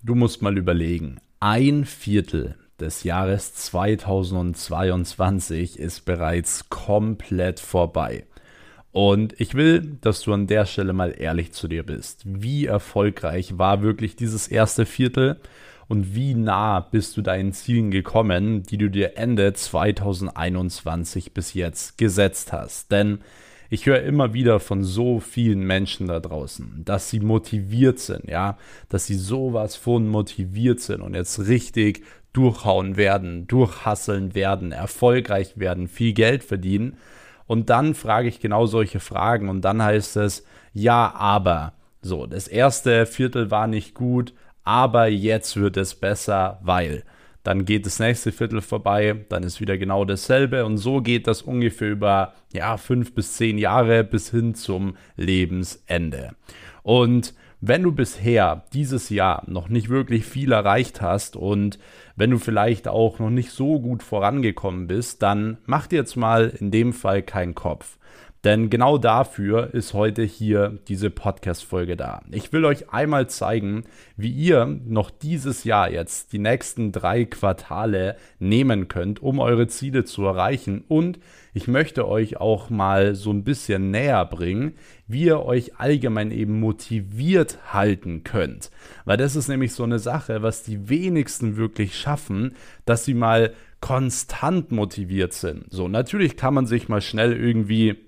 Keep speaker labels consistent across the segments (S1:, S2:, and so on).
S1: Du musst mal überlegen, ein Viertel des Jahres 2022 ist bereits komplett vorbei. Und ich will, dass du an der Stelle mal ehrlich zu dir bist. Wie erfolgreich war wirklich dieses erste Viertel und wie nah bist du deinen Zielen gekommen, die du dir Ende 2021 bis jetzt gesetzt hast? Denn ich höre immer wieder von so vielen Menschen da draußen, dass sie motiviert sind, ja, dass sie sowas von motiviert sind und jetzt richtig durchhauen werden, durchhasseln werden, erfolgreich werden, viel Geld verdienen. Und dann frage ich genau solche Fragen und dann heißt es, ja, aber. So, das erste Viertel war nicht gut, aber jetzt wird es besser, weil dann geht das nächste Viertel vorbei, dann ist wieder genau dasselbe und so geht das ungefähr über ja, fünf bis zehn Jahre bis hin zum Lebensende. Und wenn du bisher dieses Jahr noch nicht wirklich viel erreicht hast und wenn du vielleicht auch noch nicht so gut vorangekommen bist, dann mach dir jetzt mal in dem Fall keinen Kopf. Denn genau dafür ist heute hier diese Podcast-Folge da. Ich will euch einmal zeigen, wie ihr noch dieses Jahr jetzt die nächsten drei Quartale nehmen könnt, um eure Ziele zu erreichen. Und ich möchte euch auch mal so ein bisschen näher bringen, wie ihr euch allgemein eben motiviert halten könnt. Weil das ist nämlich so eine Sache, was die wenigsten wirklich schaffen, dass sie mal konstant motiviert sind. So, natürlich kann man sich mal schnell irgendwie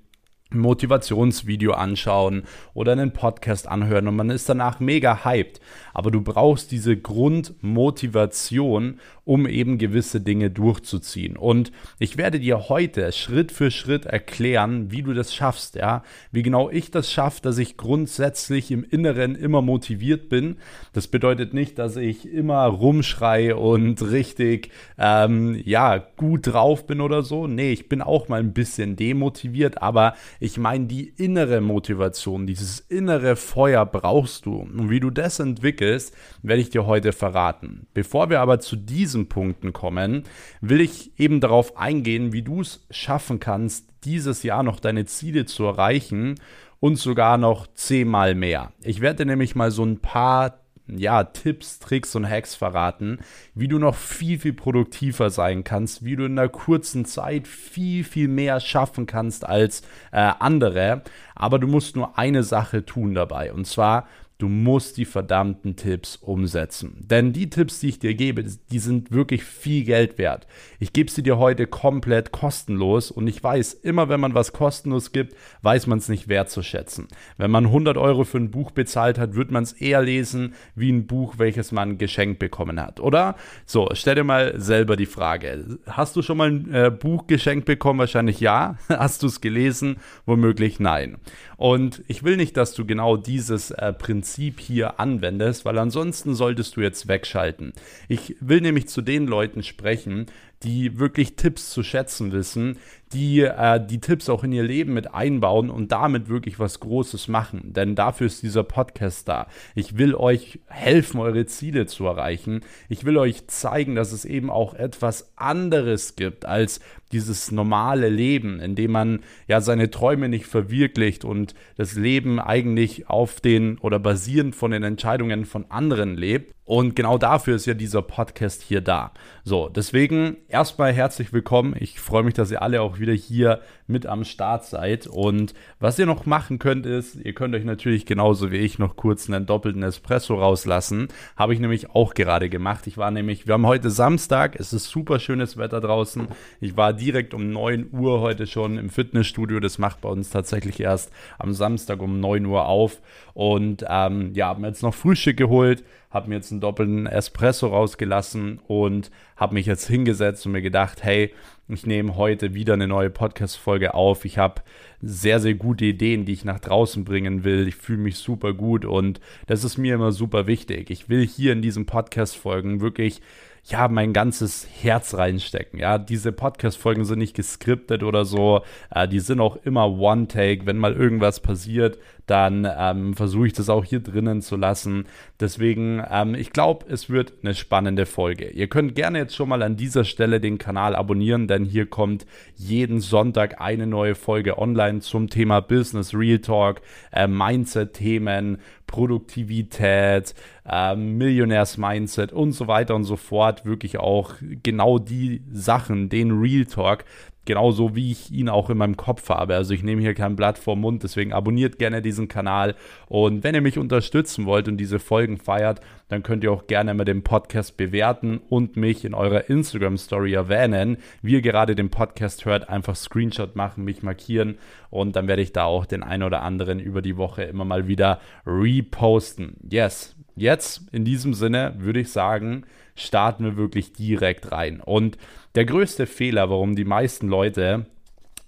S1: Motivationsvideo anschauen oder einen Podcast anhören und man ist danach mega hyped. Aber du brauchst diese Grundmotivation, um eben gewisse Dinge durchzuziehen. Und ich werde dir heute Schritt für Schritt erklären, wie du das schaffst, ja. Wie genau ich das schaffe, dass ich grundsätzlich im Inneren immer motiviert bin. Das bedeutet nicht, dass ich immer rumschreie und richtig, ähm, ja, gut drauf bin oder so. Nee, ich bin auch mal ein bisschen demotiviert, aber ich meine, die innere Motivation, dieses innere Feuer brauchst du. Und wie du das entwickelst, werde ich dir heute verraten. Bevor wir aber zu diesem Punkten kommen, will ich eben darauf eingehen, wie du es schaffen kannst, dieses Jahr noch deine Ziele zu erreichen und sogar noch zehnmal mehr. Ich werde nämlich mal so ein paar ja, Tipps, Tricks und Hacks verraten, wie du noch viel, viel produktiver sein kannst, wie du in einer kurzen Zeit viel, viel mehr schaffen kannst als äh, andere. Aber du musst nur eine Sache tun dabei. Und zwar Du musst die verdammten Tipps umsetzen. Denn die Tipps, die ich dir gebe, die sind wirklich viel Geld wert. Ich gebe sie dir heute komplett kostenlos und ich weiß, immer wenn man was kostenlos gibt, weiß man es nicht wertzuschätzen. Wenn man 100 Euro für ein Buch bezahlt hat, wird man es eher lesen wie ein Buch, welches man geschenkt bekommen hat, oder? So, stell dir mal selber die Frage. Hast du schon mal ein äh, Buch geschenkt bekommen? Wahrscheinlich ja. Hast du es gelesen? Womöglich nein. Und ich will nicht, dass du genau dieses äh, Prinzip hier anwendest, weil ansonsten solltest du jetzt wegschalten. Ich will nämlich zu den Leuten sprechen, die wirklich Tipps zu schätzen wissen, die äh, die Tipps auch in ihr Leben mit einbauen und damit wirklich was Großes machen. Denn dafür ist dieser Podcast da. Ich will euch helfen, eure Ziele zu erreichen. Ich will euch zeigen, dass es eben auch etwas anderes gibt als dieses normale Leben, in dem man ja seine Träume nicht verwirklicht und das Leben eigentlich auf den oder basierend von den Entscheidungen von anderen lebt. Und genau dafür ist ja dieser Podcast hier da. So, deswegen erstmal herzlich willkommen. Ich freue mich, dass ihr alle auch wieder hier mit am Start seid. Und was ihr noch machen könnt, ist, ihr könnt euch natürlich genauso wie ich noch kurz einen doppelten Espresso rauslassen. Habe ich nämlich auch gerade gemacht. Ich war nämlich, wir haben heute Samstag, es ist super schönes Wetter draußen. Ich war direkt um 9 Uhr heute schon im Fitnessstudio. Das macht bei uns tatsächlich erst am Samstag um 9 Uhr auf. Und ähm, ja, haben jetzt noch Frühstück geholt, habe mir jetzt einen doppelten Espresso rausgelassen und habe mich jetzt hingesetzt und mir gedacht, hey, ich nehme heute wieder eine neue Podcast-Folge auf. Ich habe sehr, sehr gute Ideen, die ich nach draußen bringen will. Ich fühle mich super gut und das ist mir immer super wichtig. Ich will hier in diesen Podcast-Folgen wirklich ja, mein ganzes Herz reinstecken. Ja, diese Podcast-Folgen sind nicht geskriptet oder so. Äh, die sind auch immer One-Take. Wenn mal irgendwas passiert, dann ähm, versuche ich das auch hier drinnen zu lassen. Deswegen, ähm, ich glaube, es wird eine spannende Folge. Ihr könnt gerne jetzt schon mal an dieser Stelle den Kanal abonnieren, denn hier kommt jeden Sonntag eine neue Folge online zum Thema Business, Real Talk, äh, Mindset-Themen, Produktivität, äh, Millionärs-Mindset und so weiter und so fort. Wirklich auch genau die Sachen, den Real Talk, genauso wie ich ihn auch in meinem Kopf habe. Also ich nehme hier kein Blatt vorm Mund, deswegen abonniert gerne diesen Kanal. Und wenn ihr mich unterstützen wollt und diese Folgen feiert, dann könnt ihr auch gerne mal den Podcast bewerten und mich in eurer Instagram-Story erwähnen. Wie ihr gerade den Podcast hört, einfach Screenshot machen, mich markieren und dann werde ich da auch den einen oder anderen über die Woche immer mal wieder reposten. Yes, jetzt in diesem Sinne würde ich sagen, starten wir wirklich direkt rein. Und der größte Fehler, warum die meisten Leute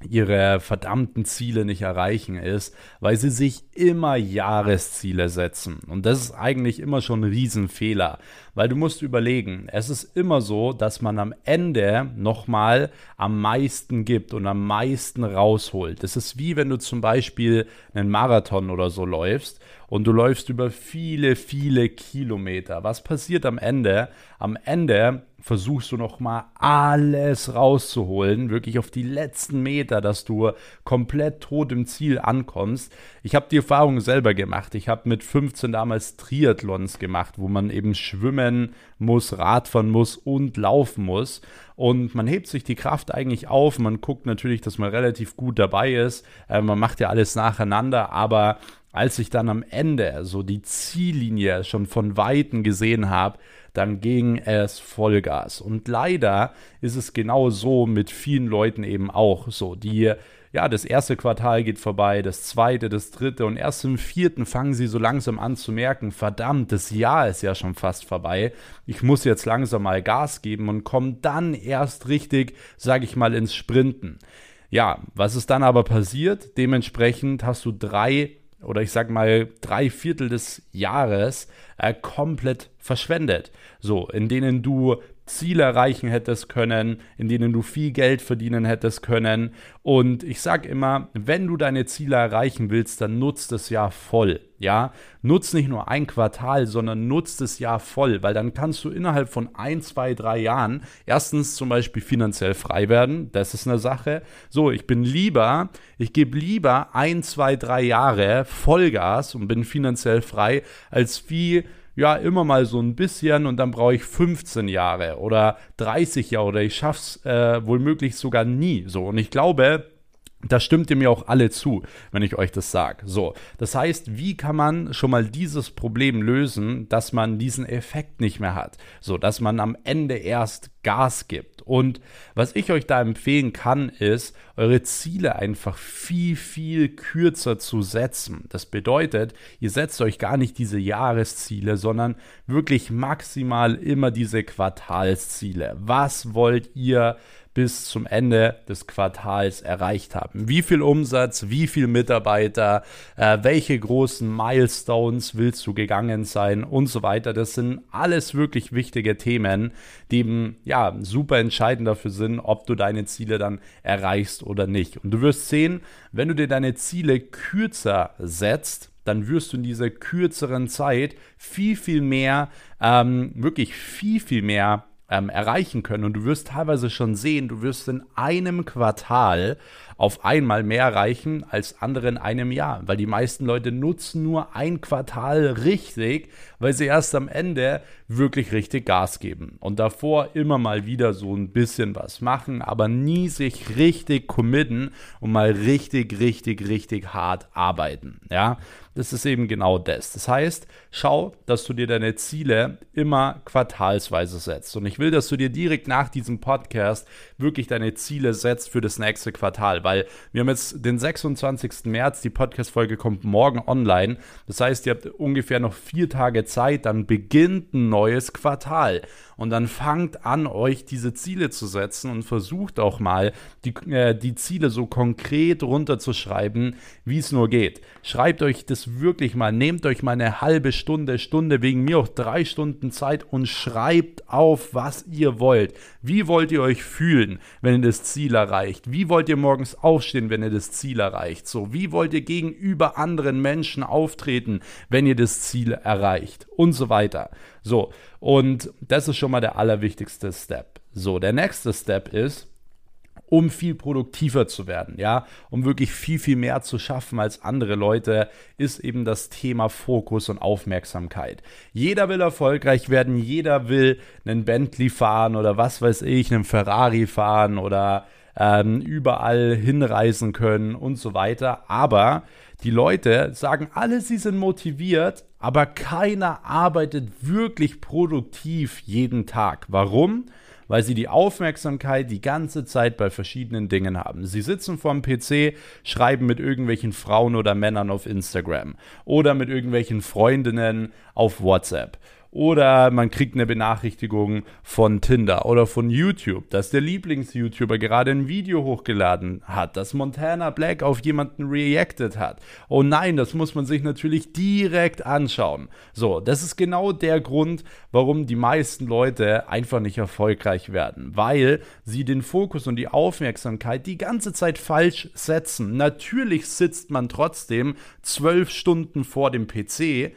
S1: ihre verdammten Ziele nicht erreichen, ist, weil sie sich immer Jahresziele setzen. Und das ist eigentlich immer schon ein Riesenfehler, weil du musst überlegen, es ist immer so, dass man am Ende nochmal am meisten gibt und am meisten rausholt. Das ist wie wenn du zum Beispiel einen Marathon oder so läufst und du läufst über viele, viele Kilometer. Was passiert am Ende? Am Ende versuchst du noch mal alles rauszuholen, wirklich auf die letzten Meter, dass du komplett tot im Ziel ankommst. Ich habe die Erfahrung selber gemacht. Ich habe mit 15 damals Triathlons gemacht, wo man eben schwimmen muss, Radfahren muss und laufen muss. Und man hebt sich die Kraft eigentlich auf. Man guckt natürlich, dass man relativ gut dabei ist. Äh, man macht ja alles nacheinander, aber als ich dann am Ende so die Ziellinie schon von Weitem gesehen habe, dann ging es Vollgas. Und leider ist es genau so mit vielen Leuten eben auch so, die ja, das erste Quartal geht vorbei, das zweite, das dritte und erst im vierten fangen sie so langsam an zu merken, verdammt, das Jahr ist ja schon fast vorbei. Ich muss jetzt langsam mal Gas geben und kommen dann erst richtig, sage ich mal, ins Sprinten. Ja, was ist dann aber passiert? Dementsprechend hast du drei oder ich sag mal drei Viertel des Jahres äh, komplett verschwendet. So, in denen du Ziele erreichen hättest können, in denen du viel Geld verdienen hättest können. Und ich sage immer, wenn du deine Ziele erreichen willst, dann nutzt das Jahr voll. Ja, nutzt nicht nur ein Quartal, sondern nutzt das Jahr voll, weil dann kannst du innerhalb von ein, zwei, drei Jahren erstens zum Beispiel finanziell frei werden. Das ist eine Sache. So, ich bin lieber, ich gebe lieber ein, zwei, drei Jahre Vollgas und bin finanziell frei, als wie ja, immer mal so ein bisschen und dann brauche ich 15 Jahre oder 30 Jahre oder ich schaff's äh, wohl möglich sogar nie. So, und ich glaube, da stimmt ihr mir auch alle zu, wenn ich euch das sage. So, das heißt, wie kann man schon mal dieses Problem lösen, dass man diesen Effekt nicht mehr hat? So, dass man am Ende erst Gas gibt. Und was ich euch da empfehlen kann, ist, eure Ziele einfach viel, viel kürzer zu setzen. Das bedeutet, ihr setzt euch gar nicht diese Jahresziele, sondern wirklich maximal immer diese Quartalsziele. Was wollt ihr bis zum Ende des Quartals erreicht haben. Wie viel Umsatz, wie viel Mitarbeiter, äh, welche großen Milestones willst du gegangen sein und so weiter. Das sind alles wirklich wichtige Themen, die eben ja super entscheidend dafür sind, ob du deine Ziele dann erreichst oder nicht. Und du wirst sehen, wenn du dir deine Ziele kürzer setzt, dann wirst du in dieser kürzeren Zeit viel, viel mehr, ähm, wirklich viel, viel mehr ähm, erreichen können. Und du wirst teilweise schon sehen, du wirst in einem Quartal auf einmal mehr erreichen als andere in einem Jahr, weil die meisten Leute nutzen nur ein Quartal richtig, weil sie erst am Ende wirklich richtig Gas geben und davor immer mal wieder so ein bisschen was machen, aber nie sich richtig committen und mal richtig, richtig, richtig hart arbeiten. Ja, das ist eben genau das. Das heißt, schau, dass du dir deine Ziele immer quartalsweise setzt. Und ich will, dass du dir direkt nach diesem Podcast wirklich deine Ziele setzt für das nächste Quartal, weil wir haben jetzt den 26. März, die Podcast-Folge kommt morgen online. Das heißt, ihr habt ungefähr noch vier Tage Zeit, dann beginnt ein neues Quartal. Und dann fangt an, euch diese Ziele zu setzen und versucht auch mal, die, äh, die Ziele so konkret runterzuschreiben, wie es nur geht. Schreibt euch das wirklich mal, nehmt euch mal eine halbe Stunde, Stunde, wegen mir auch drei Stunden Zeit und schreibt auf, was ihr wollt. Wie wollt ihr euch fühlen, wenn ihr das Ziel erreicht? Wie wollt ihr morgens aufstehen, wenn ihr das Ziel erreicht? So, wie wollt ihr gegenüber anderen Menschen auftreten, wenn ihr das Ziel erreicht? Und so weiter. So, und das ist schon mal der allerwichtigste Step. So, der nächste Step ist, um viel produktiver zu werden, ja, um wirklich viel, viel mehr zu schaffen als andere Leute, ist eben das Thema Fokus und Aufmerksamkeit. Jeder will erfolgreich werden, jeder will einen Bentley fahren oder was weiß ich, einen Ferrari fahren oder ähm, überall hinreisen können und so weiter. Aber die Leute sagen alle, sie sind motiviert, aber keiner arbeitet wirklich produktiv jeden Tag. Warum? weil sie die Aufmerksamkeit die ganze Zeit bei verschiedenen Dingen haben. Sie sitzen vorm PC, schreiben mit irgendwelchen Frauen oder Männern auf Instagram oder mit irgendwelchen Freundinnen auf WhatsApp oder man kriegt eine Benachrichtigung von Tinder oder von YouTube, dass der Lieblings-YouTuber gerade ein Video hochgeladen hat, dass Montana Black auf jemanden reacted hat. Oh nein, das muss man sich natürlich direkt anschauen. So, das ist genau der Grund, warum die meisten Leute einfach nicht erfolgreich werden, weil sie den Fokus und die Aufmerksamkeit die ganze Zeit falsch setzen. Natürlich sitzt man trotzdem zwölf Stunden vor dem PC,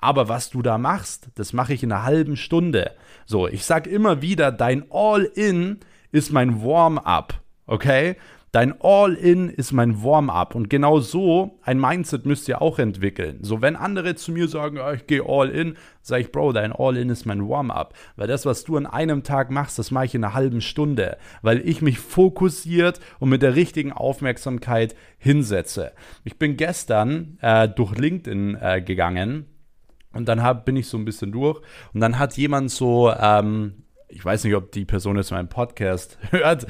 S1: aber was du da machst, das mache ich in einer halben Stunde. So, ich sag immer wieder, dein All-In ist mein Warm-up, okay? Dein All-In ist mein Warm-up. Und genau so ein Mindset müsst ihr auch entwickeln. So, wenn andere zu mir sagen, oh, ich gehe All-In, sage ich, Bro, dein All-In ist mein Warm-up. Weil das, was du an einem Tag machst, das mache ich in einer halben Stunde. Weil ich mich fokussiert und mit der richtigen Aufmerksamkeit hinsetze. Ich bin gestern äh, durch LinkedIn äh, gegangen und dann hab, bin ich so ein bisschen durch. Und dann hat jemand so, ähm, ich weiß nicht, ob die Person jetzt meinen Podcast hört.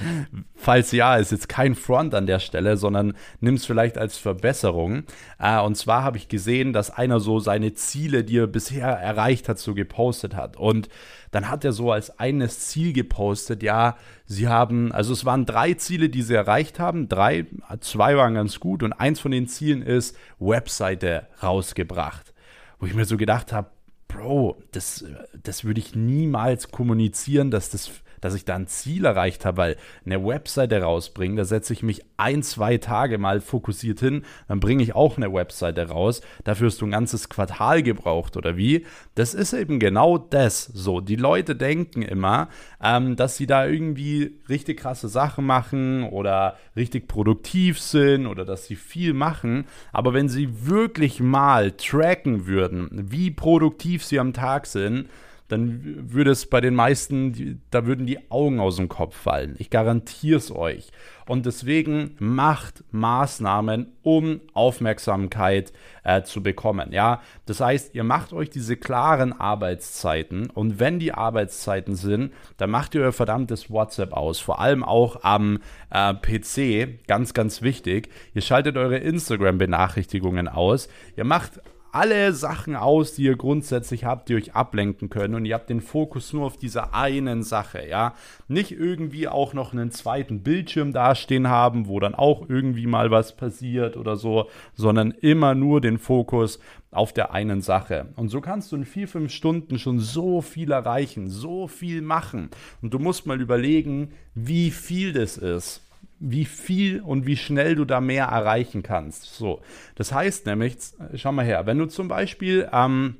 S1: Falls ja, ist jetzt kein Front an der Stelle, sondern nimm es vielleicht als Verbesserung. Äh, und zwar habe ich gesehen, dass einer so seine Ziele, die er bisher erreicht hat, so gepostet hat. Und dann hat er so als eines Ziel gepostet, ja, sie haben, also es waren drei Ziele, die sie erreicht haben. Drei, zwei waren ganz gut und eins von den Zielen ist Webseite rausgebracht wo ich mir so gedacht habe, Bro, das, das würde ich niemals kommunizieren, dass das dass ich da ein Ziel erreicht habe, weil eine Webseite rausbringen, da setze ich mich ein, zwei Tage mal fokussiert hin, dann bringe ich auch eine Webseite raus. Dafür hast du ein ganzes Quartal gebraucht oder wie? Das ist eben genau das. So, die Leute denken immer, ähm, dass sie da irgendwie richtig krasse Sachen machen oder richtig produktiv sind oder dass sie viel machen. Aber wenn sie wirklich mal tracken würden, wie produktiv sie am Tag sind, dann würde es bei den meisten, da würden die Augen aus dem Kopf fallen. Ich garantiere es euch. Und deswegen macht Maßnahmen, um Aufmerksamkeit äh, zu bekommen. Ja, das heißt, ihr macht euch diese klaren Arbeitszeiten und wenn die Arbeitszeiten sind, dann macht ihr euer verdammtes WhatsApp aus. Vor allem auch am äh, PC, ganz, ganz wichtig. Ihr schaltet eure Instagram-Benachrichtigungen aus. Ihr macht alle Sachen aus, die ihr grundsätzlich habt, die euch ablenken können und ihr habt den Fokus nur auf dieser einen Sache, ja. Nicht irgendwie auch noch einen zweiten Bildschirm dastehen haben, wo dann auch irgendwie mal was passiert oder so, sondern immer nur den Fokus auf der einen Sache. Und so kannst du in vier, fünf Stunden schon so viel erreichen, so viel machen. Und du musst mal überlegen, wie viel das ist wie viel und wie schnell du da mehr erreichen kannst. So, das heißt nämlich, schau mal her, wenn du zum Beispiel ähm,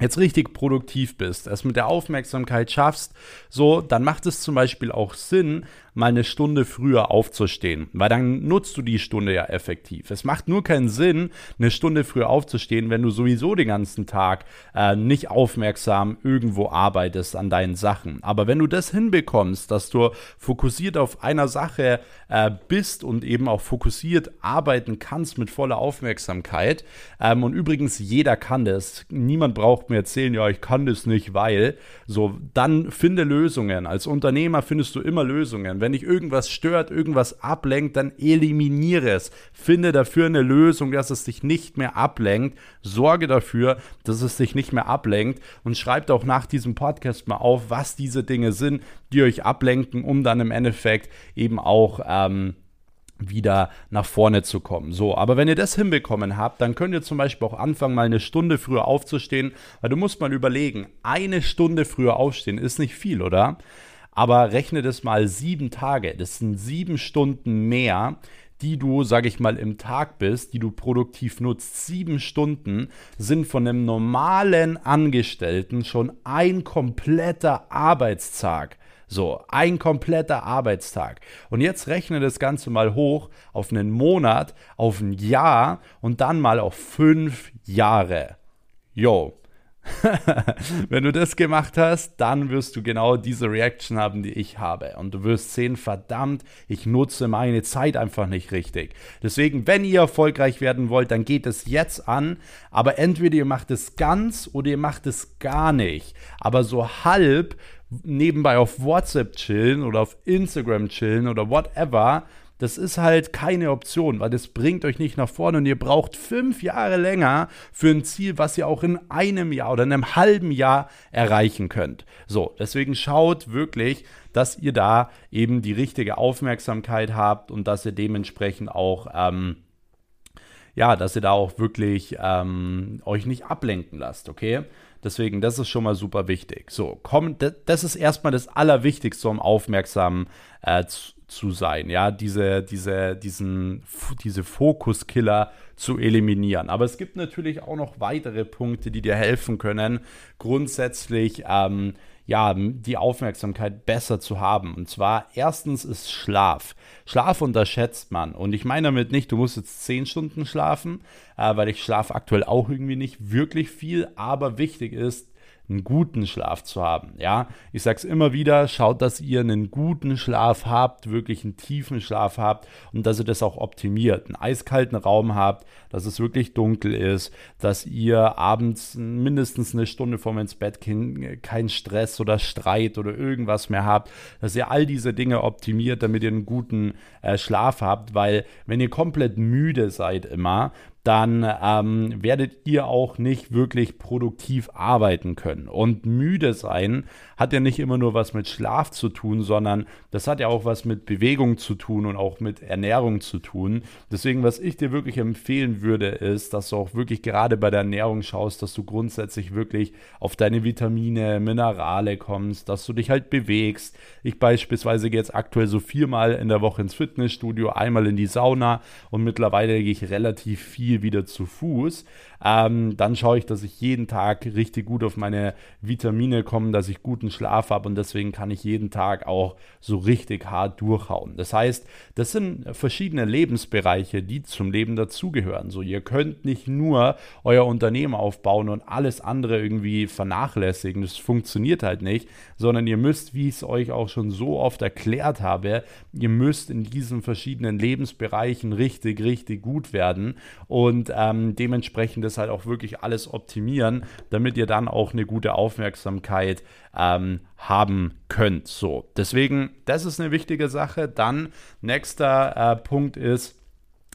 S1: jetzt richtig produktiv bist, es mit der Aufmerksamkeit schaffst, so, dann macht es zum Beispiel auch Sinn, mal eine Stunde früher aufzustehen, weil dann nutzt du die Stunde ja effektiv. Es macht nur keinen Sinn, eine Stunde früher aufzustehen, wenn du sowieso den ganzen Tag äh, nicht aufmerksam irgendwo arbeitest an deinen Sachen. Aber wenn du das hinbekommst, dass du fokussiert auf einer Sache äh, bist und eben auch fokussiert arbeiten kannst mit voller Aufmerksamkeit, ähm, und übrigens jeder kann das, niemand braucht mir erzählen, ja, ich kann das nicht, weil, so, dann finde Lösungen. Als Unternehmer findest du immer Lösungen. Wenn dich irgendwas stört, irgendwas ablenkt, dann eliminiere es. Finde dafür eine Lösung, dass es dich nicht mehr ablenkt. Sorge dafür, dass es dich nicht mehr ablenkt. Und schreibt auch nach diesem Podcast mal auf, was diese Dinge sind, die euch ablenken, um dann im Endeffekt eben auch ähm, wieder nach vorne zu kommen. So, aber wenn ihr das hinbekommen habt, dann könnt ihr zum Beispiel auch anfangen, mal eine Stunde früher aufzustehen, weil du musst mal überlegen, eine Stunde früher aufstehen ist nicht viel, oder? Aber rechne das mal sieben Tage. Das sind sieben Stunden mehr, die du, sag ich mal, im Tag bist, die du produktiv nutzt. Sieben Stunden sind von einem normalen Angestellten schon ein kompletter Arbeitstag. So, ein kompletter Arbeitstag. Und jetzt rechne das Ganze mal hoch auf einen Monat, auf ein Jahr und dann mal auf fünf Jahre. Yo, Wenn du das gemacht hast, dann wirst du genau diese Reaction haben, die ich habe. Und du wirst sehen, verdammt, ich nutze meine Zeit einfach nicht richtig. Deswegen, wenn ihr erfolgreich werden wollt, dann geht es jetzt an. Aber entweder ihr macht es ganz oder ihr macht es gar nicht. Aber so halb nebenbei auf WhatsApp chillen oder auf Instagram chillen oder whatever das ist halt keine Option, weil das bringt euch nicht nach vorne und ihr braucht fünf Jahre länger für ein Ziel, was ihr auch in einem Jahr oder in einem halben Jahr erreichen könnt. So, deswegen schaut wirklich, dass ihr da eben die richtige Aufmerksamkeit habt und dass ihr dementsprechend auch ähm, ja, dass ihr da auch wirklich ähm, euch nicht ablenken lasst, okay? Deswegen, das ist schon mal super wichtig. So, komm, das ist erstmal das Allerwichtigste, um aufmerksam äh, zu, zu sein, ja, diese, diese, diesen, diese Fokuskiller zu eliminieren. Aber es gibt natürlich auch noch weitere Punkte, die dir helfen können, grundsätzlich ähm, ja, die Aufmerksamkeit besser zu haben. Und zwar erstens ist Schlaf. Schlaf unterschätzt man. Und ich meine damit nicht, du musst jetzt zehn Stunden schlafen, äh, weil ich schlafe aktuell auch irgendwie nicht wirklich viel. Aber wichtig ist, einen guten Schlaf zu haben. Ja, ich sage es immer wieder, schaut, dass ihr einen guten Schlaf habt, wirklich einen tiefen Schlaf habt und dass ihr das auch optimiert. Einen eiskalten Raum habt, dass es wirklich dunkel ist, dass ihr abends mindestens eine Stunde vorm ins Bett keinen Stress oder Streit oder irgendwas mehr habt, dass ihr all diese Dinge optimiert, damit ihr einen guten äh, Schlaf habt, weil wenn ihr komplett müde seid immer, dann ähm, werdet ihr auch nicht wirklich produktiv arbeiten können. Und müde sein hat ja nicht immer nur was mit Schlaf zu tun, sondern das hat ja auch was mit Bewegung zu tun und auch mit Ernährung zu tun. Deswegen, was ich dir wirklich empfehlen würde, ist, dass du auch wirklich gerade bei der Ernährung schaust, dass du grundsätzlich wirklich auf deine Vitamine, Minerale kommst, dass du dich halt bewegst. Ich beispielsweise gehe jetzt aktuell so viermal in der Woche ins Fitnessstudio, einmal in die Sauna und mittlerweile gehe ich relativ viel wieder zu Fuß. Ähm, dann schaue ich, dass ich jeden Tag richtig gut auf meine Vitamine komme, dass ich guten Schlaf habe und deswegen kann ich jeden Tag auch so richtig hart durchhauen. Das heißt, das sind verschiedene Lebensbereiche, die zum Leben dazugehören. So, ihr könnt nicht nur euer Unternehmen aufbauen und alles andere irgendwie vernachlässigen. Das funktioniert halt nicht, sondern ihr müsst, wie ich es euch auch schon so oft erklärt habe, ihr müsst in diesen verschiedenen Lebensbereichen richtig, richtig gut werden und ähm, dementsprechend das halt auch wirklich alles optimieren, damit ihr dann auch eine gute Aufmerksamkeit ähm, haben könnt. So, deswegen, das ist eine wichtige Sache. Dann, nächster äh, Punkt ist,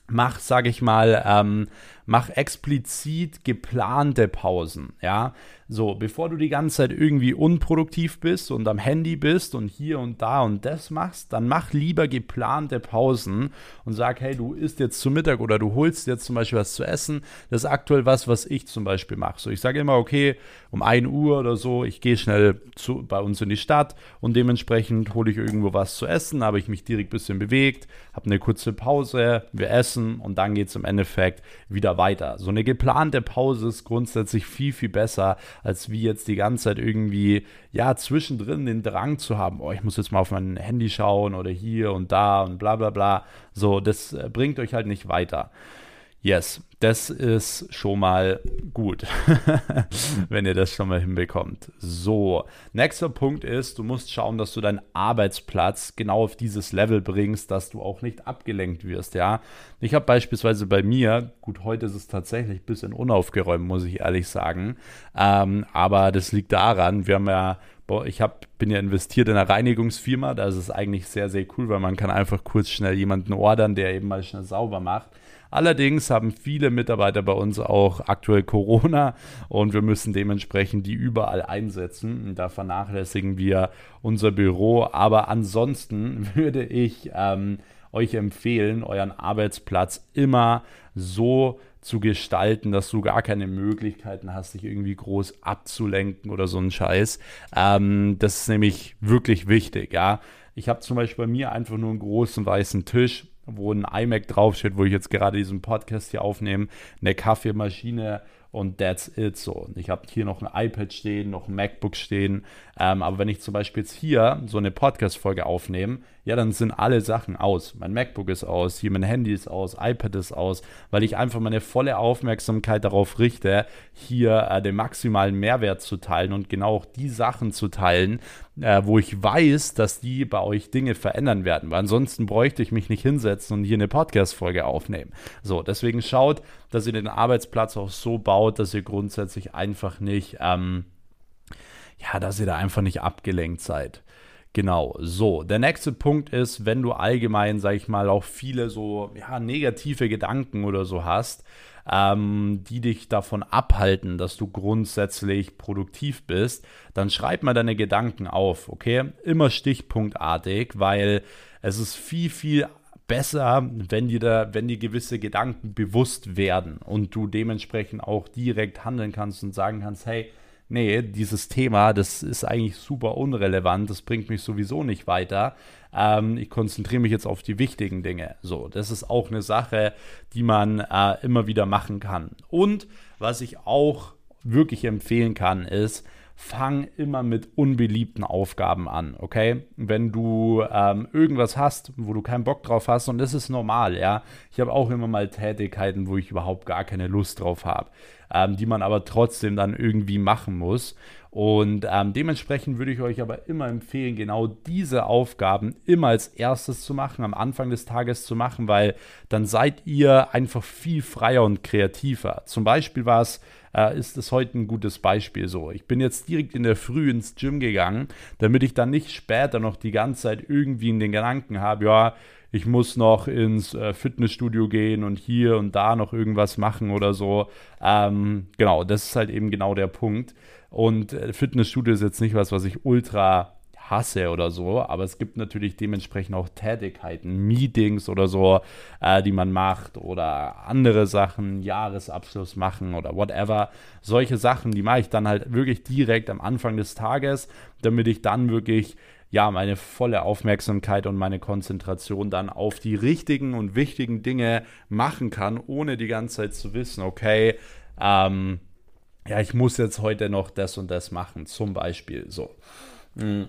S1: mach, sage ich mal, ähm, mach explizit geplante Pausen, ja. So, bevor du die ganze Zeit irgendwie unproduktiv bist und am Handy bist und hier und da und das machst, dann mach lieber geplante Pausen und sag, hey, du isst jetzt zu Mittag oder du holst jetzt zum Beispiel was zu essen. Das ist aktuell was, was ich zum Beispiel mache. So, ich sage immer, okay, um 1 Uhr oder so, ich gehe schnell zu, bei uns in die Stadt und dementsprechend hole ich irgendwo was zu essen, habe ich mich direkt ein bisschen bewegt, habe eine kurze Pause, wir essen und dann geht es im Endeffekt wieder weiter. So eine geplante Pause ist grundsätzlich viel, viel besser, als wie jetzt die ganze Zeit irgendwie, ja, zwischendrin den Drang zu haben, oh, ich muss jetzt mal auf mein Handy schauen oder hier und da und bla bla bla. So, das äh, bringt euch halt nicht weiter. Yes, das ist schon mal gut, wenn ihr das schon mal hinbekommt. So, nächster Punkt ist, du musst schauen, dass du deinen Arbeitsplatz genau auf dieses Level bringst, dass du auch nicht abgelenkt wirst, ja. Ich habe beispielsweise bei mir, gut, heute ist es tatsächlich ein bisschen unaufgeräumt, muss ich ehrlich sagen, ähm, aber das liegt daran, wir haben ja ich hab, bin ja investiert in einer Reinigungsfirma, da ist es eigentlich sehr, sehr cool, weil man kann einfach kurz schnell jemanden ordern, der eben mal schnell sauber macht. Allerdings haben viele Mitarbeiter bei uns auch aktuell Corona und wir müssen dementsprechend die überall einsetzen. Da vernachlässigen wir unser Büro. Aber ansonsten würde ich ähm, euch empfehlen, euren Arbeitsplatz immer so zu gestalten, dass du gar keine Möglichkeiten hast, dich irgendwie groß abzulenken oder so ein Scheiß. Ähm, das ist nämlich wirklich wichtig, ja. Ich habe zum Beispiel bei mir einfach nur einen großen weißen Tisch wo ein iMac draufsteht, wo ich jetzt gerade diesen Podcast hier aufnehme, eine Kaffeemaschine und that's it so. Ich habe hier noch ein iPad stehen, noch ein MacBook stehen, ähm, aber wenn ich zum Beispiel jetzt hier so eine Podcast-Folge aufnehme, ja, dann sind alle Sachen aus. Mein MacBook ist aus, hier mein Handy ist aus, iPad ist aus, weil ich einfach meine volle Aufmerksamkeit darauf richte, hier äh, den maximalen Mehrwert zu teilen und genau auch die Sachen zu teilen, äh, wo ich weiß, dass die bei euch Dinge verändern werden, weil ansonsten bräuchte ich mich nicht hinsetzen und hier eine Podcast-Folge aufnehmen. So, deswegen schaut, dass ihr den Arbeitsplatz auch so baut, dass ihr grundsätzlich einfach nicht, ähm, ja, dass ihr da einfach nicht abgelenkt seid. Genau, so. Der nächste Punkt ist, wenn du allgemein, sag ich mal, auch viele so ja, negative Gedanken oder so hast, ähm, die dich davon abhalten, dass du grundsätzlich produktiv bist, dann schreib mal deine Gedanken auf, okay? Immer stichpunktartig, weil es ist viel, viel besser, wenn dir, da, wenn dir gewisse Gedanken bewusst werden und du dementsprechend auch direkt handeln kannst und sagen kannst, hey, nee, dieses Thema, das ist eigentlich super unrelevant, das bringt mich sowieso nicht weiter. Ähm, ich konzentriere mich jetzt auf die wichtigen Dinge. So, das ist auch eine Sache, die man äh, immer wieder machen kann. Und was ich auch wirklich empfehlen kann, ist, fang immer mit unbeliebten Aufgaben an, okay? Wenn du ähm, irgendwas hast, wo du keinen Bock drauf hast, und das ist normal, ja. Ich habe auch immer mal Tätigkeiten, wo ich überhaupt gar keine Lust drauf habe, ähm, die man aber trotzdem dann irgendwie machen muss. Und ähm, dementsprechend würde ich euch aber immer empfehlen, genau diese Aufgaben immer als erstes zu machen, am Anfang des Tages zu machen, weil dann seid ihr einfach viel freier und kreativer. Zum Beispiel war es äh, ist es heute ein gutes Beispiel so. Ich bin jetzt direkt in der Früh ins Gym gegangen, damit ich dann nicht später noch die ganze Zeit irgendwie in den Gedanken habe, ja, ich muss noch ins äh, Fitnessstudio gehen und hier und da noch irgendwas machen oder so. Ähm, genau, das ist halt eben genau der Punkt. Und äh, Fitnessstudio ist jetzt nicht was, was ich ultra hasse oder so, aber es gibt natürlich dementsprechend auch Tätigkeiten, Meetings oder so, äh, die man macht oder andere Sachen, Jahresabschluss machen oder whatever. Solche Sachen, die mache ich dann halt wirklich direkt am Anfang des Tages, damit ich dann wirklich ja, meine volle Aufmerksamkeit und meine Konzentration dann auf die richtigen und wichtigen Dinge machen kann, ohne die ganze Zeit zu wissen, okay, ähm, ja, ich muss jetzt heute noch das und das machen, zum Beispiel so. Mhm.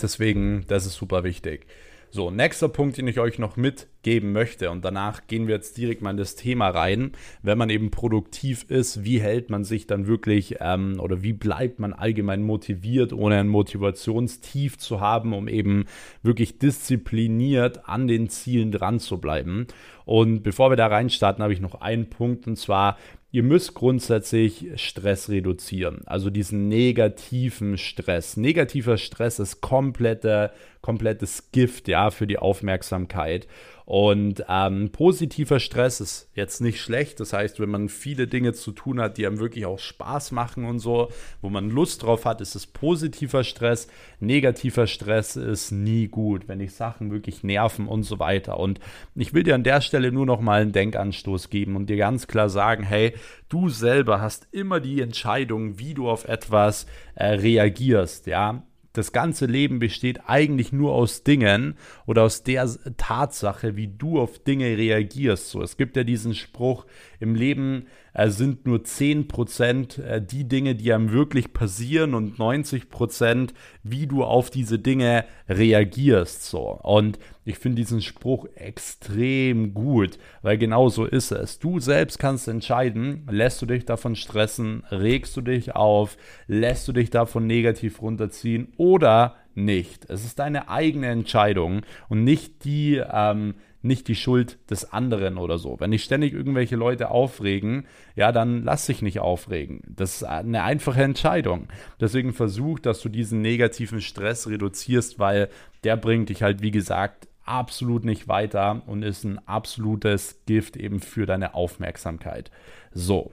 S1: Deswegen, das ist super wichtig. So, nächster Punkt, den ich euch noch mitgeben möchte und danach gehen wir jetzt direkt mal in das Thema rein. Wenn man eben produktiv ist, wie hält man sich dann wirklich ähm, oder wie bleibt man allgemein motiviert, ohne ein Motivationstief zu haben, um eben wirklich diszipliniert an den Zielen dran zu bleiben. Und bevor wir da reinstarten, habe ich noch einen Punkt und zwar, ihr müsst grundsätzlich Stress reduzieren, also diesen negativen Stress. Negativer Stress ist komplette, komplettes Gift, ja, für die Aufmerksamkeit. Und ähm, positiver Stress ist jetzt nicht schlecht. Das heißt, wenn man viele Dinge zu tun hat, die einem wirklich auch Spaß machen und so, wo man Lust drauf hat, ist es positiver Stress. Negativer Stress ist nie gut, wenn dich Sachen wirklich nerven und so weiter. Und ich will dir an der Stelle nur noch mal einen Denkanstoß geben und dir ganz klar sagen, hey, du selber hast immer die Entscheidung, wie du auf etwas äh, reagierst, ja das ganze Leben besteht eigentlich nur aus Dingen oder aus der Tatsache, wie du auf Dinge reagierst. So, es gibt ja diesen Spruch, im Leben äh, sind nur 10% äh, die Dinge, die einem wirklich passieren und 90% wie du auf diese Dinge reagierst. So. Und ich finde diesen Spruch extrem gut, weil genau so ist es. Du selbst kannst entscheiden, lässt du dich davon stressen, regst du dich auf, lässt du dich davon negativ runterziehen oder nicht. Es ist deine eigene Entscheidung und nicht die, ähm, nicht die Schuld des anderen oder so. Wenn dich ständig irgendwelche Leute aufregen, ja, dann lass dich nicht aufregen. Das ist eine einfache Entscheidung. Deswegen versuch, dass du diesen negativen Stress reduzierst, weil der bringt dich halt, wie gesagt, absolut nicht weiter und ist ein absolutes Gift eben für deine Aufmerksamkeit. So,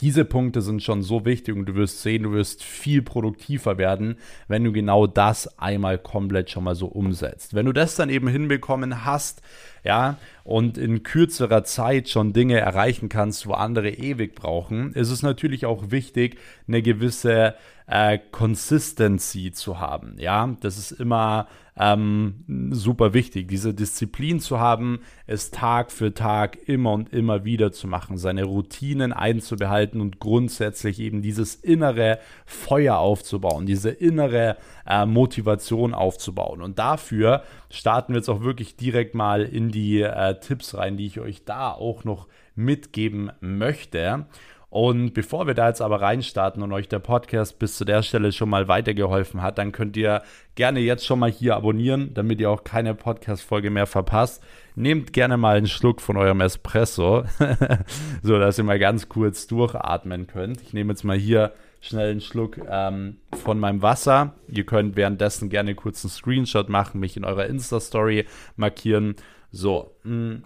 S1: diese Punkte sind schon so wichtig und du wirst sehen, du wirst viel produktiver werden, wenn du genau das einmal komplett schon mal so umsetzt. Wenn du das dann eben hinbekommen hast, ja, und in kürzerer Zeit schon Dinge erreichen kannst, wo andere ewig brauchen, ist es natürlich auch wichtig, eine gewisse äh, Consistency zu haben. Ja, das ist immer ähm, super wichtig, diese Disziplin zu haben, es Tag für Tag immer und immer wieder zu machen, seine Routinen einzubehalten und grundsätzlich eben dieses innere Feuer aufzubauen, diese innere äh, Motivation aufzubauen. Und dafür starten wir jetzt auch wirklich direkt mal in die äh, Tipps rein, die ich euch da auch noch mitgeben möchte. Und bevor wir da jetzt aber reinstarten und euch der Podcast bis zu der Stelle schon mal weitergeholfen hat, dann könnt ihr gerne jetzt schon mal hier abonnieren, damit ihr auch keine Podcast-Folge mehr verpasst. Nehmt gerne mal einen Schluck von eurem Espresso, so dass ihr mal ganz kurz durchatmen könnt. Ich nehme jetzt mal hier schnell einen Schluck ähm, von meinem Wasser. Ihr könnt währenddessen gerne kurz einen Screenshot machen, mich in eurer Insta-Story markieren. So, mh, mm.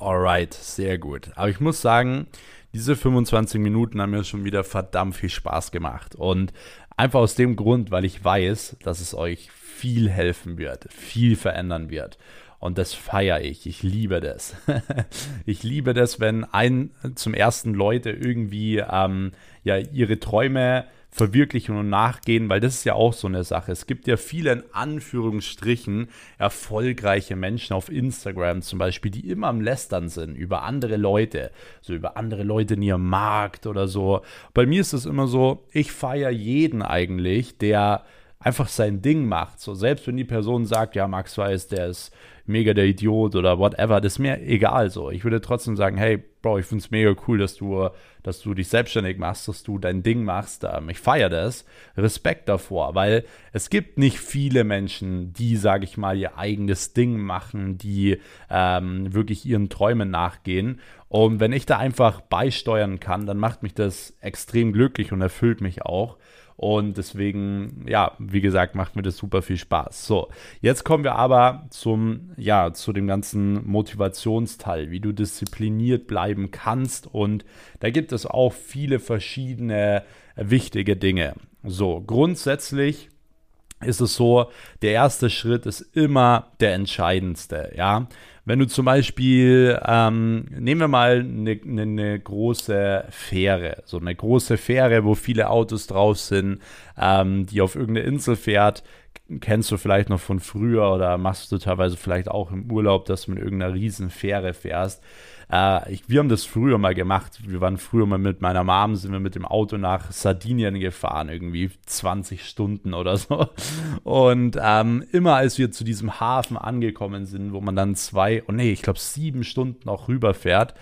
S1: Alright, sehr gut. Aber ich muss sagen, diese 25 Minuten haben mir schon wieder verdammt viel Spaß gemacht. Und einfach aus dem Grund, weil ich weiß, dass es euch viel helfen wird, viel verändern wird. Und das feiere ich. Ich liebe das. ich liebe das, wenn ein zum ersten Leute irgendwie ähm, ja ihre Träume verwirklichen und nachgehen, weil das ist ja auch so eine Sache. Es gibt ja viele in Anführungsstrichen erfolgreiche Menschen auf Instagram zum Beispiel, die immer am Lästern sind über andere Leute, so über andere Leute in ihrem Markt oder so. Bei mir ist es immer so, ich feiere jeden eigentlich, der einfach sein Ding macht. So, selbst wenn die Person sagt, ja, Max Weiß, der ist mega der Idiot oder whatever, das ist mir egal so. Ich würde trotzdem sagen, hey, Bro, ich finde es mega cool, dass du, dass du dich selbstständig machst, dass du dein Ding machst. Ähm, ich feiere das. Respekt davor, weil es gibt nicht viele Menschen, die, sage ich mal, ihr eigenes Ding machen, die ähm, wirklich ihren Träumen nachgehen. Und wenn ich da einfach beisteuern kann, dann macht mich das extrem glücklich und erfüllt mich auch. Und deswegen, ja, wie gesagt, macht mir das super viel Spaß. So, jetzt kommen wir aber zum, ja, zu dem ganzen Motivationsteil, wie du diszipliniert bleiben kannst. Und da gibt es auch viele verschiedene wichtige Dinge. So, grundsätzlich ist es so, der erste Schritt ist immer der entscheidendste, ja. Wenn du zum Beispiel, ähm, nehmen wir mal eine, eine, eine, große Fähre, so eine große Fähre, wo viele Autos drauf sind, ähm, die auf irgendeine Insel fährt, kennst du vielleicht noch von früher oder machst du teilweise vielleicht auch im Urlaub, dass du mit irgendeiner riesen Fähre fährst. Äh, ich, wir haben das früher mal gemacht. Wir waren früher mal mit meiner Mom, sind wir mit dem Auto nach Sardinien gefahren, irgendwie 20 Stunden oder so. Und ähm, immer als wir zu diesem Hafen angekommen sind, wo man dann zwei, oh nee, ich glaube sieben Stunden auch rüberfährt,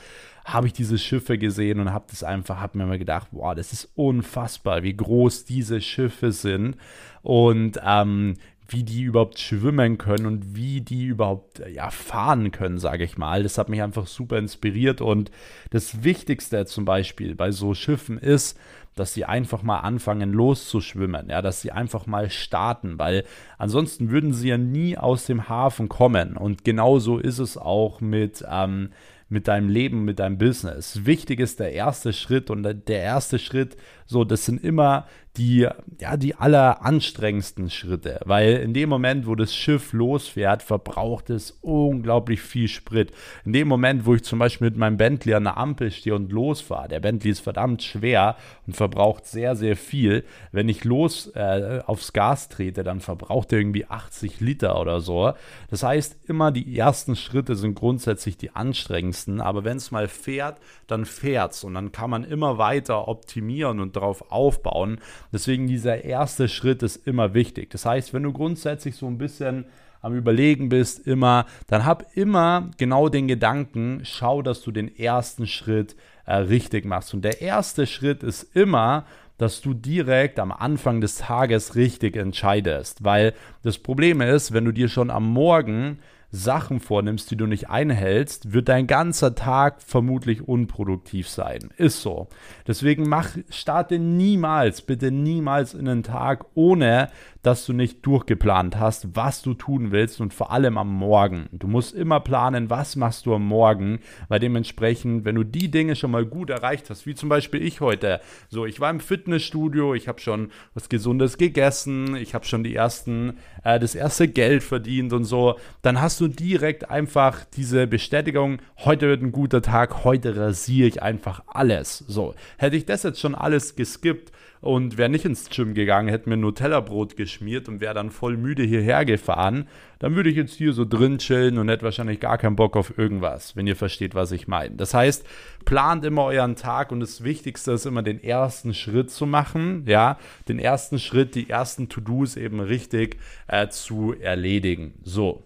S1: habe ich diese Schiffe gesehen und habe das einfach, habe mir mal gedacht, wow, das ist unfassbar, wie groß diese Schiffe sind und ähm, wie die überhaupt schwimmen können und wie die überhaupt ja, fahren können, sage ich mal. Das hat mich einfach super inspiriert und das Wichtigste zum Beispiel bei so Schiffen ist, dass sie einfach mal anfangen loszuschwimmen, ja, dass sie einfach mal starten, weil ansonsten würden sie ja nie aus dem Hafen kommen und genauso ist es auch mit ähm, mit deinem Leben, mit deinem Business. Wichtig ist der erste Schritt und der erste Schritt, so, das sind immer die, ja, die alleranstrengendsten Schritte, weil in dem Moment, wo das Schiff losfährt, verbraucht es unglaublich viel Sprit. In dem Moment, wo ich zum Beispiel mit meinem Bentley an der Ampel stehe und losfahre, der Bentley ist verdammt schwer und verbraucht sehr, sehr viel. Wenn ich los äh, aufs Gas trete, dann verbraucht er irgendwie 80 Liter oder so. Das heißt, immer die ersten Schritte sind grundsätzlich die anstrengendsten, aber wenn es mal fährt, dann fährt es und dann kann man immer weiter optimieren und darauf aufbauen. Deswegen dieser erste Schritt ist immer wichtig. Das heißt, wenn du grundsätzlich so ein bisschen am Überlegen bist, immer, dann hab immer genau den Gedanken, schau, dass du den ersten Schritt äh, richtig machst. Und der erste Schritt ist immer, dass du direkt am Anfang des Tages richtig entscheidest. Weil das Problem ist, wenn du dir schon am Morgen Sachen vornimmst, die du nicht einhältst, wird dein ganzer Tag vermutlich unproduktiv sein. Ist so. Deswegen mach, starte niemals, bitte niemals in den Tag, ohne dass du nicht durchgeplant hast, was du tun willst und vor allem am Morgen. Du musst immer planen, was machst du am Morgen, weil dementsprechend, wenn du die Dinge schon mal gut erreicht hast, wie zum Beispiel ich heute, so ich war im Fitnessstudio, ich habe schon was Gesundes gegessen, ich habe schon die ersten, äh, das erste Geld verdient und so, dann hast du direkt einfach diese Bestätigung, heute wird ein guter Tag, heute rasiere ich einfach alles. So, hätte ich das jetzt schon alles geskippt und wäre nicht ins Gym gegangen, hätte mir Nutella-Brot geschmiert und wäre dann voll müde hierher gefahren, dann würde ich jetzt hier so drin chillen und hätte wahrscheinlich gar keinen Bock auf irgendwas, wenn ihr versteht, was ich meine. Das heißt, plant immer euren Tag und das Wichtigste ist immer den ersten Schritt zu machen, ja, den ersten Schritt, die ersten To-Dos eben richtig äh, zu erledigen. So,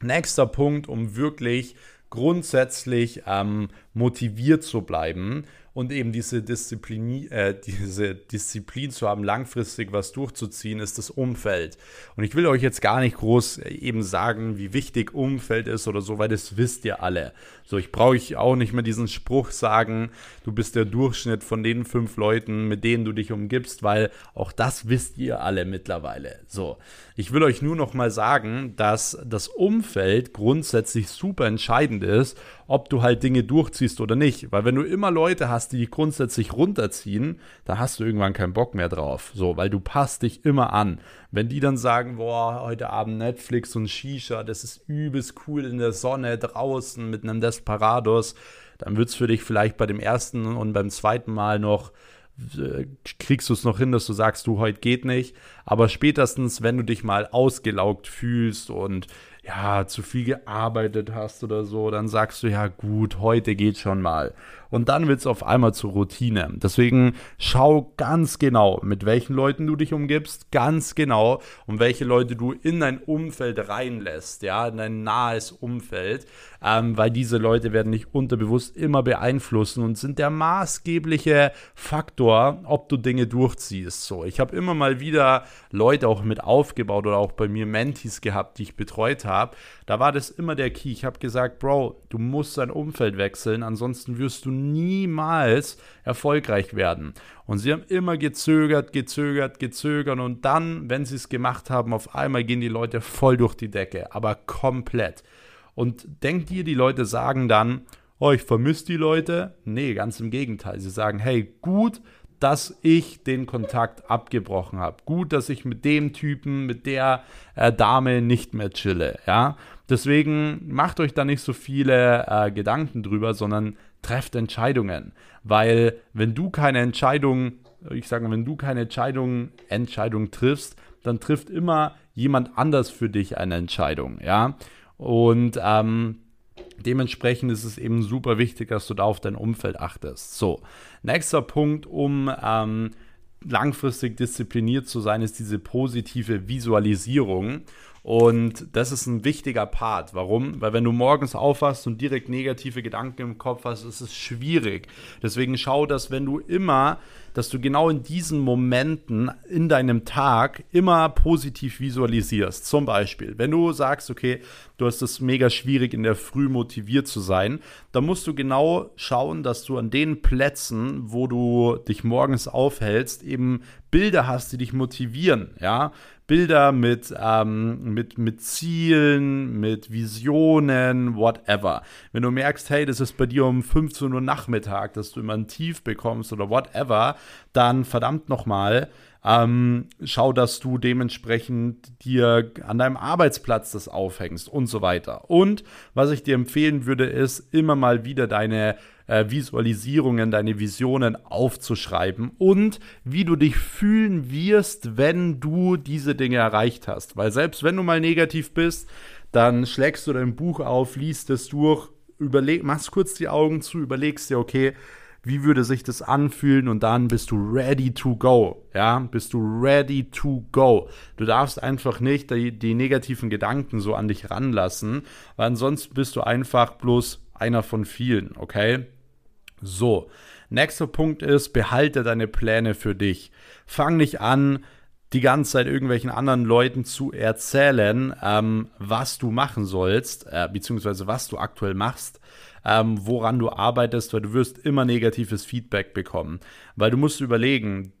S1: nächster Punkt, um wirklich grundsätzlich ähm, motiviert zu bleiben und eben diese Disziplin, äh, diese Disziplin zu haben, langfristig was durchzuziehen, ist das Umfeld. Und ich will euch jetzt gar nicht groß äh, eben sagen, wie wichtig Umfeld ist oder so, weil das wisst ihr alle. So, ich brauche euch auch nicht mehr diesen Spruch sagen, du bist der Durchschnitt von den fünf Leuten, mit denen du dich umgibst, weil auch das wisst ihr alle mittlerweile. So, ich will euch nur noch mal sagen, dass das Umfeld grundsätzlich super entscheidend ist, ob du halt Dinge durchziehst oder nicht. Weil wenn du immer Leute hast, die grundsätzlich runterziehen, da hast du irgendwann keinen Bock mehr drauf. So, weil du passt dich immer an. Wenn die dann sagen, boah, heute Abend Netflix und Shisha, das ist übelst cool in der Sonne draußen mit einem Desperados, dann wird es für dich vielleicht bei dem ersten und beim zweiten Mal noch äh, kriegst du es noch hin, dass du sagst, du, heute geht nicht. Aber spätestens, wenn du dich mal ausgelaugt fühlst und ja, zu viel gearbeitet hast oder so, dann sagst du, ja gut, heute geht schon mal. Und dann wird es auf einmal zur Routine. Deswegen schau ganz genau, mit welchen Leuten du dich umgibst, ganz genau, und welche Leute du in dein Umfeld reinlässt, ja, in dein nahes Umfeld, ähm, weil diese Leute werden dich unterbewusst immer beeinflussen und sind der maßgebliche Faktor, ob du Dinge durchziehst. So, ich habe immer mal wieder Leute auch mit aufgebaut oder auch bei mir Mentis gehabt, die ich betreut habe. Da war das immer der Key. Ich habe gesagt, Bro, du musst dein Umfeld wechseln, ansonsten wirst du niemals erfolgreich werden. Und sie haben immer gezögert, gezögert, gezögert und dann, wenn sie es gemacht haben, auf einmal gehen die Leute voll durch die Decke, aber komplett. Und denkt ihr, die Leute sagen dann, oh, ich vermisse die Leute? Nee, ganz im Gegenteil. Sie sagen, hey, gut, dass ich den Kontakt abgebrochen habe. Gut, dass ich mit dem Typen, mit der äh, Dame nicht mehr chille. Ja, deswegen macht euch da nicht so viele äh, Gedanken drüber, sondern trefft Entscheidungen. Weil wenn du keine Entscheidung, ich sage, wenn du keine Entscheidung, Entscheidung triffst, dann trifft immer jemand anders für dich eine Entscheidung, ja. Und ähm, dementsprechend ist es eben super wichtig, dass du da auf dein Umfeld achtest. So, nächster Punkt, um ähm, langfristig diszipliniert zu sein, ist diese positive Visualisierung. Und das ist ein wichtiger Part. Warum? Weil wenn du morgens aufwachst und direkt negative Gedanken im Kopf hast, ist es schwierig. Deswegen schau, dass wenn du immer, dass du genau in diesen Momenten in deinem Tag immer positiv visualisierst. Zum Beispiel, wenn du sagst, okay, du hast es mega schwierig in der Früh motiviert zu sein, dann musst du genau schauen, dass du an den Plätzen, wo du dich morgens aufhältst, eben Bilder hast, die dich motivieren, ja. Bilder mit, ähm, mit, mit Zielen, mit Visionen, whatever. Wenn du merkst, hey, das ist bei dir um 15 Uhr Nachmittag, dass du immer ein Tief bekommst oder whatever, dann verdammt nochmal, ähm, schau, dass du dementsprechend dir an deinem Arbeitsplatz das aufhängst und so weiter. Und was ich dir empfehlen würde, ist immer mal wieder deine äh, Visualisierungen, deine Visionen aufzuschreiben und wie du dich fühlen wirst, wenn du diese Dinge erreicht hast. Weil selbst wenn du mal negativ bist, dann schlägst du dein Buch auf, liest es durch, überleg, machst kurz die Augen zu, überlegst dir, okay, wie würde sich das anfühlen und dann bist du ready to go. Ja, bist du ready to go. Du darfst einfach nicht die, die negativen Gedanken so an dich ranlassen, weil ansonsten bist du einfach bloß einer von vielen, okay? So, nächster Punkt ist, behalte deine Pläne für dich. Fang nicht an, die ganze Zeit irgendwelchen anderen Leuten zu erzählen, ähm, was du machen sollst, äh, beziehungsweise was du aktuell machst, ähm, woran du arbeitest, weil du wirst immer negatives Feedback bekommen. Weil du musst überlegen,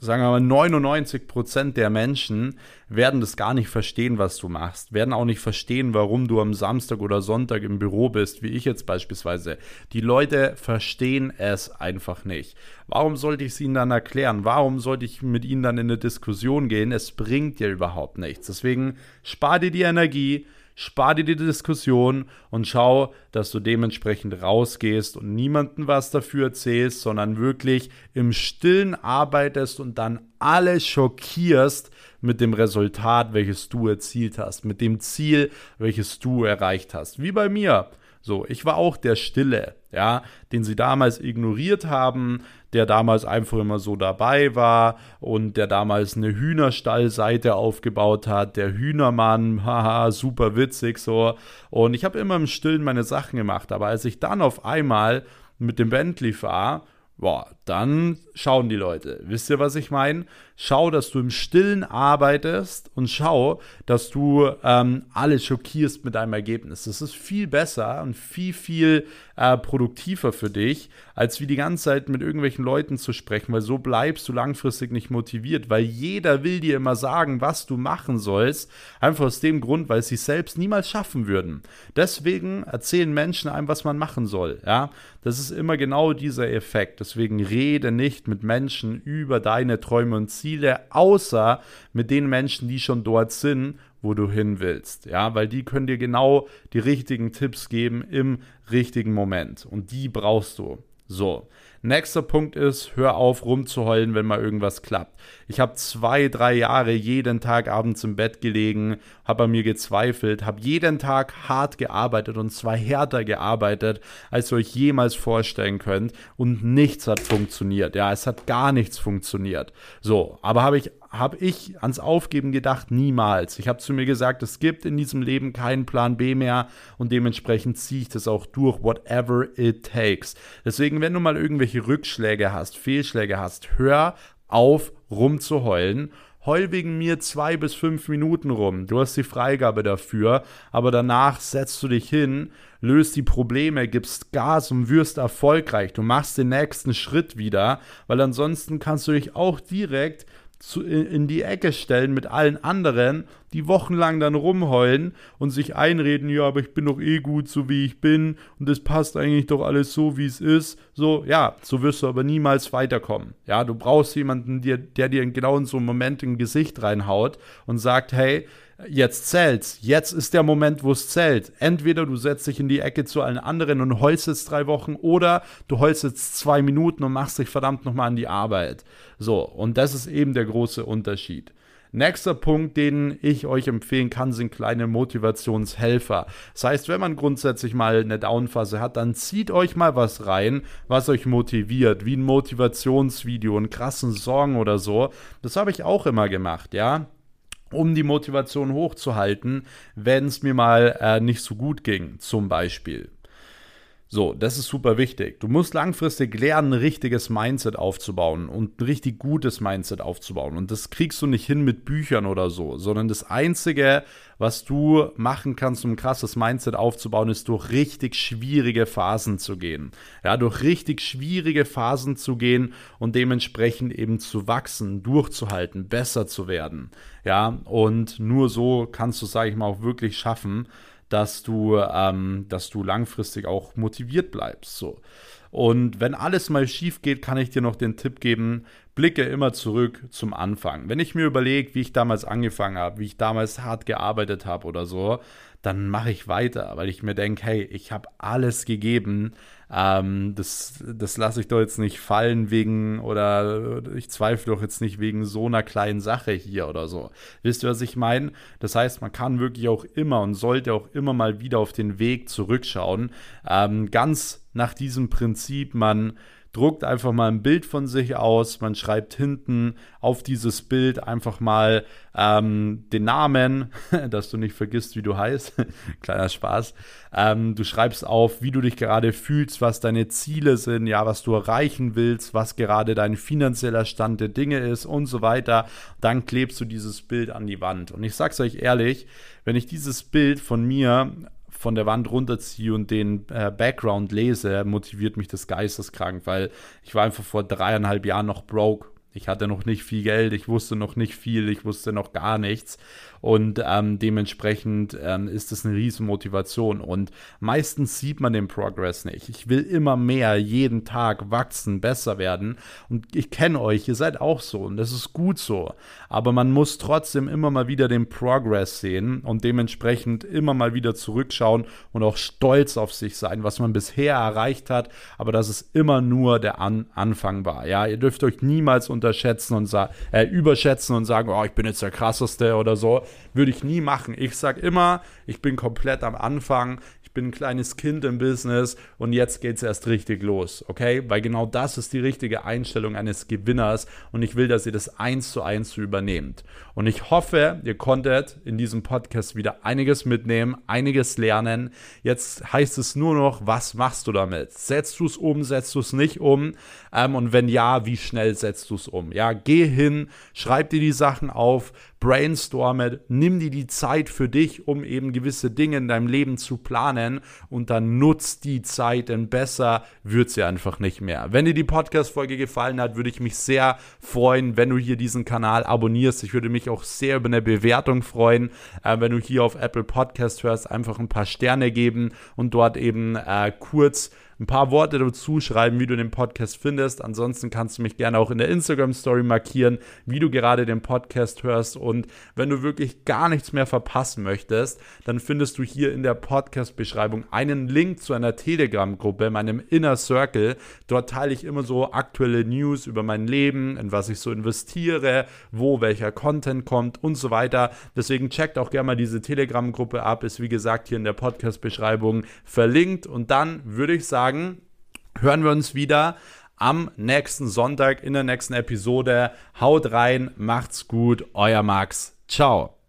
S1: sagen wir mal, 99 Prozent der Menschen werden das gar nicht verstehen, was du machst, werden auch nicht verstehen, warum du am Samstag oder Sonntag im Büro bist, wie ich jetzt beispielsweise. Die Leute verstehen es einfach nicht. Warum sollte ich es ihnen dann erklären? Warum sollte ich mit ihnen dann in eine Diskussion gehen? Es bringt dir überhaupt nichts. Deswegen spar dir die Energie, spar dir die Diskussion und schau, dass du dementsprechend rausgehst und niemandem was dafür erzählst, sondern wirklich im Stillen arbeitest und dann alle schockierst mit dem Resultat, welches du erzielt hast, mit dem Ziel, welches du erreicht hast. Wie bei mir. So, ich war auch der Stille, ja, den sie damals ignoriert haben, der damals einfach immer so dabei war und der damals eine Hühnerstallseite aufgebaut hat, der Hühnermann, haha, super witzig so. Und ich habe immer im Stillen meine Sachen gemacht, aber als ich dann auf einmal mit dem Bentley fahre, boah, dann schauen die Leute. Wisst ihr, was ich meine? Schau, dass du im Stillen arbeitest und schau, dass du ähm, alle schockierst mit deinem Ergebnis. Das ist viel besser und viel, viel äh, produktiver für dich, als wie die ganze Zeit mit irgendwelchen Leuten zu sprechen, weil so bleibst du langfristig nicht motiviert, weil jeder will dir immer sagen, was du machen sollst, einfach aus dem Grund, weil sie es selbst niemals schaffen würden. Deswegen erzählen Menschen einem, was man machen soll. Ja, das ist immer genau dieser Effekt. Deswegen rede rede nicht mit Menschen über deine Träume und Ziele, außer mit den Menschen, die schon dort sind, wo du hin willst. Ja, weil die können dir genau die richtigen Tipps geben im richtigen Moment. Und die brauchst du. So. Nächster Punkt ist, hör auf rumzuheulen, wenn mal irgendwas klappt. Ich habe zwei, drei Jahre jeden Tag abends im Bett gelegen, habe an mir gezweifelt, habe jeden Tag hart gearbeitet und zwar härter gearbeitet, als ihr euch jemals vorstellen könnt und nichts hat funktioniert. Ja, es hat gar nichts funktioniert. So, aber habe ich habe ich ans Aufgeben gedacht? Niemals. Ich habe zu mir gesagt, es gibt in diesem Leben keinen Plan B mehr und dementsprechend ziehe ich das auch durch, whatever it takes. Deswegen, wenn du mal irgendwelche Rückschläge hast, Fehlschläge hast, hör auf rumzuheulen heul wegen mir zwei bis fünf Minuten rum. Du hast die Freigabe dafür, aber danach setzt du dich hin, löst die Probleme, gibst Gas und wirst erfolgreich. Du machst den nächsten Schritt wieder, weil ansonsten kannst du dich auch direkt zu, in die Ecke stellen mit allen anderen, die wochenlang dann rumheulen und sich einreden, ja, aber ich bin doch eh gut, so wie ich bin und es passt eigentlich doch alles so, wie es ist. So, ja, so wirst du aber niemals weiterkommen. Ja, du brauchst jemanden, der, der dir genau in so einem Moment in Gesicht reinhaut und sagt, hey, jetzt zählt's. Jetzt ist der Moment, wo es zählt. Entweder du setzt dich in die Ecke zu allen anderen und heulst jetzt drei Wochen oder du heulst jetzt zwei Minuten und machst dich verdammt nochmal an die Arbeit. So, und das ist eben der große Unterschied. Nächster Punkt, den ich euch empfehlen kann, sind kleine Motivationshelfer. Das heißt, wenn man grundsätzlich mal eine Downphase hat, dann zieht euch mal was rein, was euch motiviert, wie ein Motivationsvideo, einen krassen Song oder so. Das habe ich auch immer gemacht, ja um die Motivation hochzuhalten, wenn es mir mal äh, nicht so gut ging, zum Beispiel. So, das ist super wichtig. Du musst langfristig lernen, ein richtiges Mindset aufzubauen und ein richtig gutes Mindset aufzubauen. Und das kriegst du nicht hin mit Büchern oder so, sondern das Einzige, was du machen kannst, um ein krasses Mindset aufzubauen, ist durch richtig schwierige Phasen zu gehen. Ja, durch richtig schwierige Phasen zu gehen und dementsprechend eben zu wachsen, durchzuhalten, besser zu werden. Ja, und nur so kannst du, sage ich mal, auch wirklich schaffen, dass du, ähm, dass du langfristig auch motiviert bleibst. So. Und wenn alles mal schief geht, kann ich dir noch den Tipp geben, blicke immer zurück zum Anfang. Wenn ich mir überlege, wie ich damals angefangen habe, wie ich damals hart gearbeitet habe oder so, dann mache ich weiter, weil ich mir denke, hey, ich habe alles gegeben. Ähm, das das lasse ich doch jetzt nicht fallen wegen, oder ich zweifle doch jetzt nicht wegen so einer kleinen Sache hier oder so. Wisst ihr, was ich meine? Das heißt, man kann wirklich auch immer und sollte auch immer mal wieder auf den Weg zurückschauen. Ähm, ganz nach diesem Prinzip, man druckt einfach mal ein Bild von sich aus, man schreibt hinten auf dieses Bild einfach mal ähm, den Namen, dass du nicht vergisst, wie du heißt. Kleiner Spaß. Ähm, du schreibst auf, wie du dich gerade fühlst, was deine Ziele sind, ja, was du erreichen willst, was gerade dein finanzieller Stand der Dinge ist und so weiter. Dann klebst du dieses Bild an die Wand. Und ich sag's euch ehrlich, wenn ich dieses Bild von mir von der Wand runterziehe und den äh, Background lese, motiviert mich das geisteskrank, weil ich war einfach vor dreieinhalb Jahren noch broke. Ich hatte noch nicht viel Geld, ich wusste noch nicht viel, ich wusste noch gar nichts. Und ähm, dementsprechend ähm, ist das eine riesen Motivation. Und meistens sieht man den Progress nicht. Ich will immer mehr, jeden Tag wachsen, besser werden. Und ich kenne euch, ihr seid auch so. Und das ist gut so. Aber man muss trotzdem immer mal wieder den Progress sehen und dementsprechend immer mal wieder zurückschauen und auch stolz auf sich sein, was man bisher erreicht hat. Aber dass es immer nur der An Anfang war. Ja, ihr dürft euch niemals unterschätzen und äh, überschätzen und sagen, oh, ich bin jetzt der krasseste oder so. Würde ich nie machen. Ich sage immer, ich bin komplett am Anfang ich bin ein kleines Kind im Business und jetzt geht es erst richtig los, okay? Weil genau das ist die richtige Einstellung eines Gewinners und ich will, dass ihr das eins zu eins übernehmt. Und ich hoffe, ihr konntet in diesem Podcast wieder einiges mitnehmen, einiges lernen. Jetzt heißt es nur noch, was machst du damit? Setzt du es um, setzt du es nicht um? Ähm, und wenn ja, wie schnell setzt du es um? Ja, geh hin, schreib dir die Sachen auf, brainstorme, nimm dir die Zeit für dich, um eben gewisse Dinge in deinem Leben zu planen und dann nutzt die Zeit, denn besser wird sie einfach nicht mehr. Wenn dir die Podcast-Folge gefallen hat, würde ich mich sehr freuen, wenn du hier diesen Kanal abonnierst. Ich würde mich auch sehr über eine Bewertung freuen, äh, wenn du hier auf Apple Podcast hörst, einfach ein paar Sterne geben und dort eben äh, kurz ein paar Worte dazu schreiben, wie du den Podcast findest. Ansonsten kannst du mich gerne auch in der Instagram Story markieren, wie du gerade den Podcast hörst. Und wenn du wirklich gar nichts mehr verpassen möchtest, dann findest du hier in der Podcast-Beschreibung einen Link zu einer Telegram-Gruppe, meinem Inner Circle. Dort teile ich immer so aktuelle News über mein Leben, in was ich so investiere, wo welcher Content kommt und so weiter. Deswegen checkt auch gerne mal diese Telegram-Gruppe ab. Ist wie gesagt hier in der Podcast-Beschreibung verlinkt. Und dann würde ich sagen, sagen, hören wir uns wieder am nächsten Sonntag in der nächsten Episode. Haut rein, macht's gut, euer Max. Ciao.